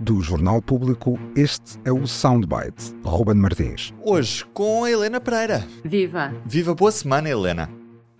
Do Jornal Público, este é o Soundbite. Ruben Martins. Hoje com a Helena Pereira. Viva! Viva, boa semana, Helena.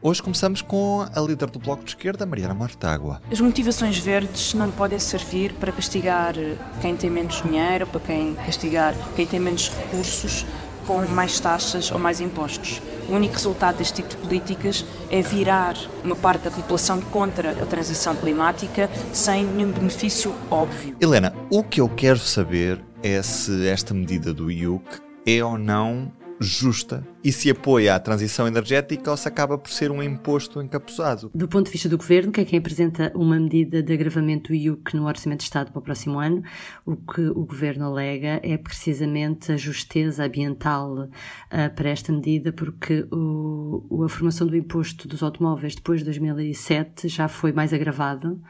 Hoje começamos com a líder do Bloco de Esquerda, Mariana Mortágua. As motivações verdes não podem servir para castigar quem tem menos dinheiro, para quem castigar quem tem menos recursos com mais taxas ou mais impostos. O único resultado deste tipo de políticas é virar uma parte da população contra a transição climática sem nenhum benefício óbvio. Helena, o que eu quero saber é se esta medida do IUC é ou não justa e se apoia a transição energética ou se acaba por ser um imposto encapuzado. Do ponto de vista do Governo, que é quem apresenta uma medida de agravamento do IUC no Orçamento de Estado para o próximo ano, o que o Governo alega é precisamente a justeza ambiental uh, para esta medida, porque o, a formação do imposto dos automóveis depois de 2007 já foi mais agravado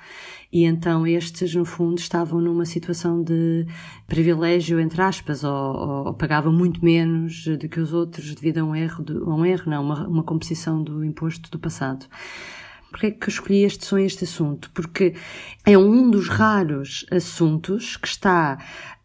e então estes, no fundo, estavam numa situação de privilégio, entre aspas, ou, ou pagavam muito menos do que os outros devido a um erro, de, a um erro não, uma, uma composição do imposto do passado. Porquê é que escolhi este som este assunto? Porque é um dos raros assuntos que está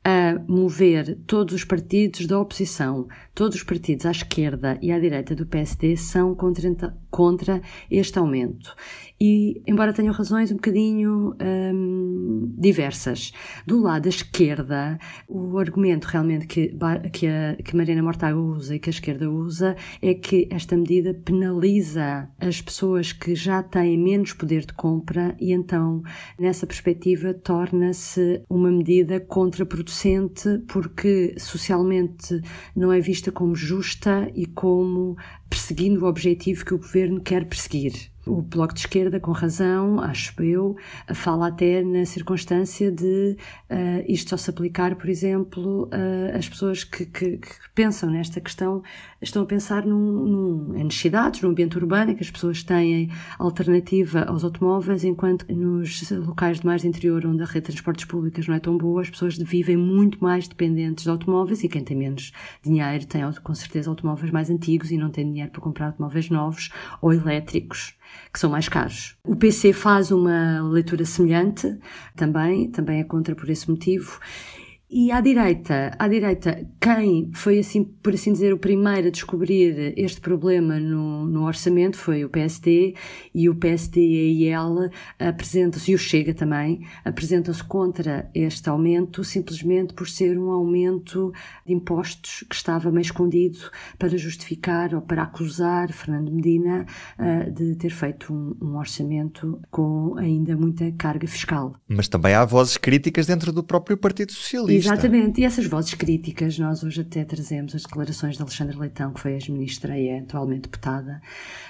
a mover todos os partidos da oposição, todos os partidos à esquerda e à direita do PSD são contra, contra este aumento. E, embora tenham razões um bocadinho hum, diversas, do lado da esquerda, o argumento realmente que, que, a, que Mariana Mortágua usa e que a esquerda usa é que esta medida penaliza as pessoas que já têm menos poder de compra e então, nessa perspectiva, torna-se uma medida contraproducente porque socialmente não é vista como justa e como perseguindo o objetivo que o governo quer perseguir. O Bloco de Esquerda, com razão, acho eu, fala até na circunstância de uh, isto só se aplicar, por exemplo, uh, as pessoas que, que, que, pensam nesta questão estão a pensar num, num, em necessidades, no ambiente urbano, em que as pessoas têm alternativa aos automóveis, enquanto nos locais de mais interior, onde a rede de transportes públicas não é tão boa, as pessoas vivem muito mais dependentes de automóveis e quem tem menos dinheiro tem com certeza automóveis mais antigos e não tem dinheiro para comprar automóveis novos ou elétricos que são mais caros. O PC faz uma leitura semelhante, também, também é contra por esse motivo, e à direita, à direita, quem foi assim, por assim dizer, o primeiro a descobrir este problema no, no orçamento foi o PSD e o PSD e IEL apresentam-se, e o Chega também, apresentam-se contra este aumento simplesmente por ser um aumento de impostos que estava meio escondido para justificar ou para acusar Fernando Medina uh, de ter feito um, um orçamento com ainda muita carga fiscal. Mas também há vozes críticas dentro do próprio Partido Socialista. Exatamente, e essas vozes críticas, nós hoje até trazemos as declarações de Alexandre Leitão, que foi ex-ministra e é atualmente deputada,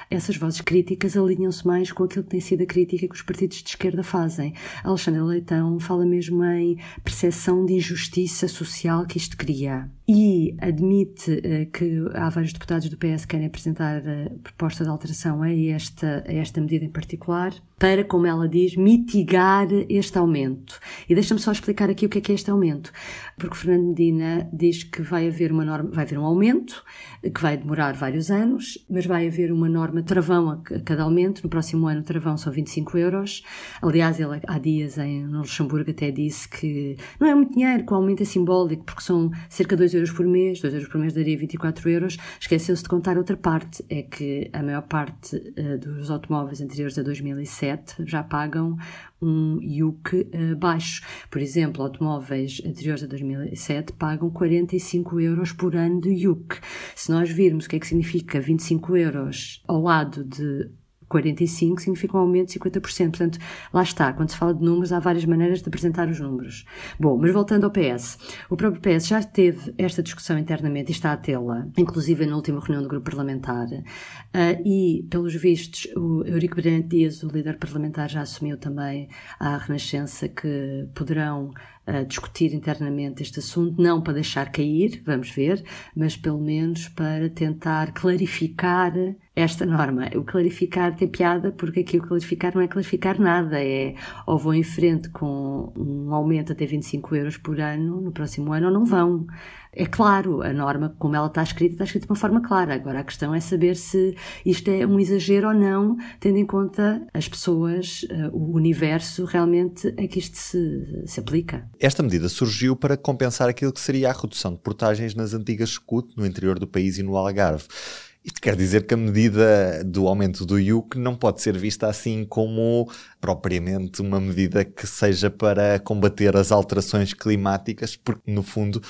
essas vozes críticas alinham-se mais com aquilo que tem sido a crítica que os partidos de esquerda fazem. Alexandre Leitão fala mesmo em percepção de injustiça social que isto cria. E admite uh, que há vários deputados do PS que querem apresentar uh, proposta de alteração a esta, a esta medida em particular, para, como ela diz, mitigar este aumento. E deixa-me só explicar aqui o que é que é este aumento, porque Fernando Medina diz que vai haver uma norma, vai haver um aumento, que vai demorar vários anos, mas vai haver uma norma travão a cada aumento, no próximo ano o travão são 25 euros. Aliás, ele há dias em, Luxemburgo até disse que não é muito dinheiro, que o aumento é simbólico, porque são cerca de 2 euros por mês, 2 euros por mês daria 24 euros. Esqueceu-se de contar outra parte, é que a maior parte uh, dos automóveis anteriores a 2007 já pagam um IUC uh, baixo. Por exemplo, automóveis anteriores a 2007 pagam 45 euros por ano de IUC. Se nós virmos o que é que significa 25 euros ao lado de 45 significa um aumento de 50%. Portanto, lá está, quando se fala de números, há várias maneiras de apresentar os números. Bom, mas voltando ao PS, o próprio PS já teve esta discussão internamente e está a tê-la, inclusive na última reunião do grupo parlamentar, uh, e, pelos vistos, o Eurico Brilhante Dias, o líder parlamentar, já assumiu também à Renascença que poderão discutir internamente este assunto, não para deixar cair, vamos ver, mas pelo menos para tentar clarificar esta norma. O clarificar tem piada porque aqui o clarificar não é clarificar nada, é ou vão em frente com um aumento até 25 euros por ano no próximo ano ou não vão. É claro, a norma, como ela está escrita, está escrita de uma forma clara. Agora a questão é saber se isto é um exagero ou não, tendo em conta as pessoas, eh, o universo realmente a que isto se, se aplica. Esta medida surgiu para compensar aquilo que seria a redução de portagens nas antigas SCUT no interior do país e no Algarve. Isto quer dizer que a medida do aumento do IUC não pode ser vista assim como propriamente uma medida que seja para combater as alterações climáticas, porque no fundo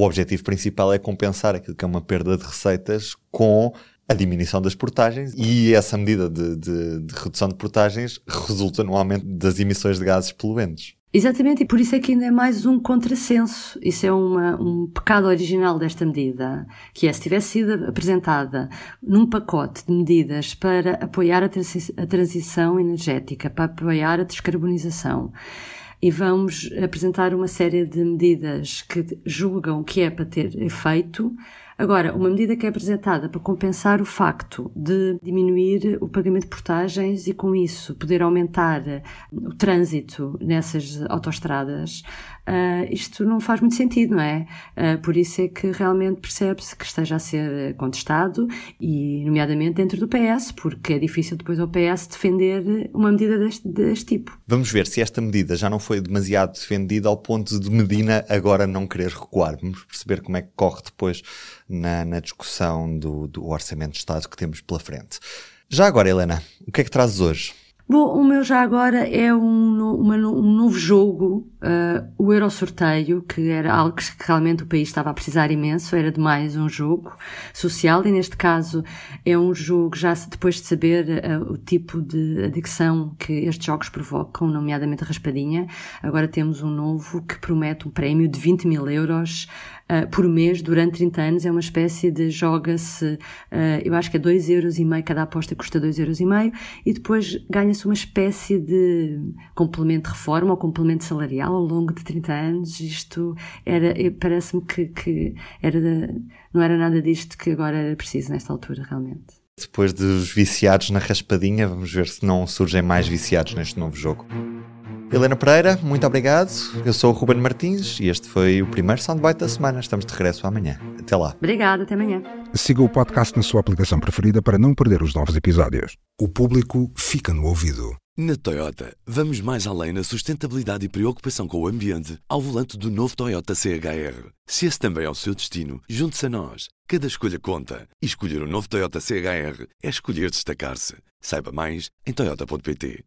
o objetivo principal é compensar aquilo que é uma perda de receitas com a diminuição das portagens e essa medida de, de, de redução de portagens resulta no aumento das emissões de gases poluentes. Exatamente, e por isso é que ainda é mais um contrassenso. Isso é uma, um pecado original desta medida, que é se tivesse sido apresentada num pacote de medidas para apoiar a, transi a transição energética, para apoiar a descarbonização, e vamos apresentar uma série de medidas que julgam que é para ter efeito, Agora, uma medida que é apresentada para compensar o facto de diminuir o pagamento de portagens e, com isso, poder aumentar o trânsito nessas autoestradas, uh, isto não faz muito sentido, não é? Uh, por isso é que realmente percebe-se que esteja a ser contestado e, nomeadamente, dentro do PS, porque é difícil depois ao PS defender uma medida deste, deste tipo. Vamos ver se esta medida já não foi demasiado defendida ao ponto de Medina agora não querer recuar. Vamos perceber como é que corre depois na, na discussão do, do Orçamento de Estado que temos pela frente. Já agora, Helena, o que é que trazes hoje? Bom, o meu já agora é um, uma, um novo jogo, uh, o Euro Sorteio, que era algo que realmente o país estava a precisar imenso, era de mais um jogo social e neste caso é um jogo já depois de saber uh, o tipo de adicção que estes jogos provocam, nomeadamente a raspadinha, agora temos um novo que promete um prémio de 20 mil euros uh, por mês durante 30 anos. É uma espécie de joga-se, uh, eu acho que é 2 euros e meio, cada aposta custa 2 euros e meio, e depois ganha-se uma espécie de complemento de reforma ou complemento salarial ao longo de 30 anos. Isto era, parece-me que, que era, não era nada disto que agora era preciso nesta altura, realmente. Depois dos viciados na raspadinha, vamos ver se não surgem mais viciados neste novo jogo. Helena Pereira, muito obrigado. Eu sou o Ruben Martins e este foi o primeiro Soundbite da semana. Estamos de regresso amanhã. Até lá. Obrigada, até amanhã. Siga o podcast na sua aplicação preferida para não perder os novos episódios. O público fica no ouvido. Na Toyota, vamos mais além na sustentabilidade e preocupação com o ambiente ao volante do novo Toyota CHR. Se esse também é o seu destino, junte-se a nós. Cada escolha conta. E escolher o um novo Toyota CHR é escolher destacar-se. Saiba mais em Toyota.pt.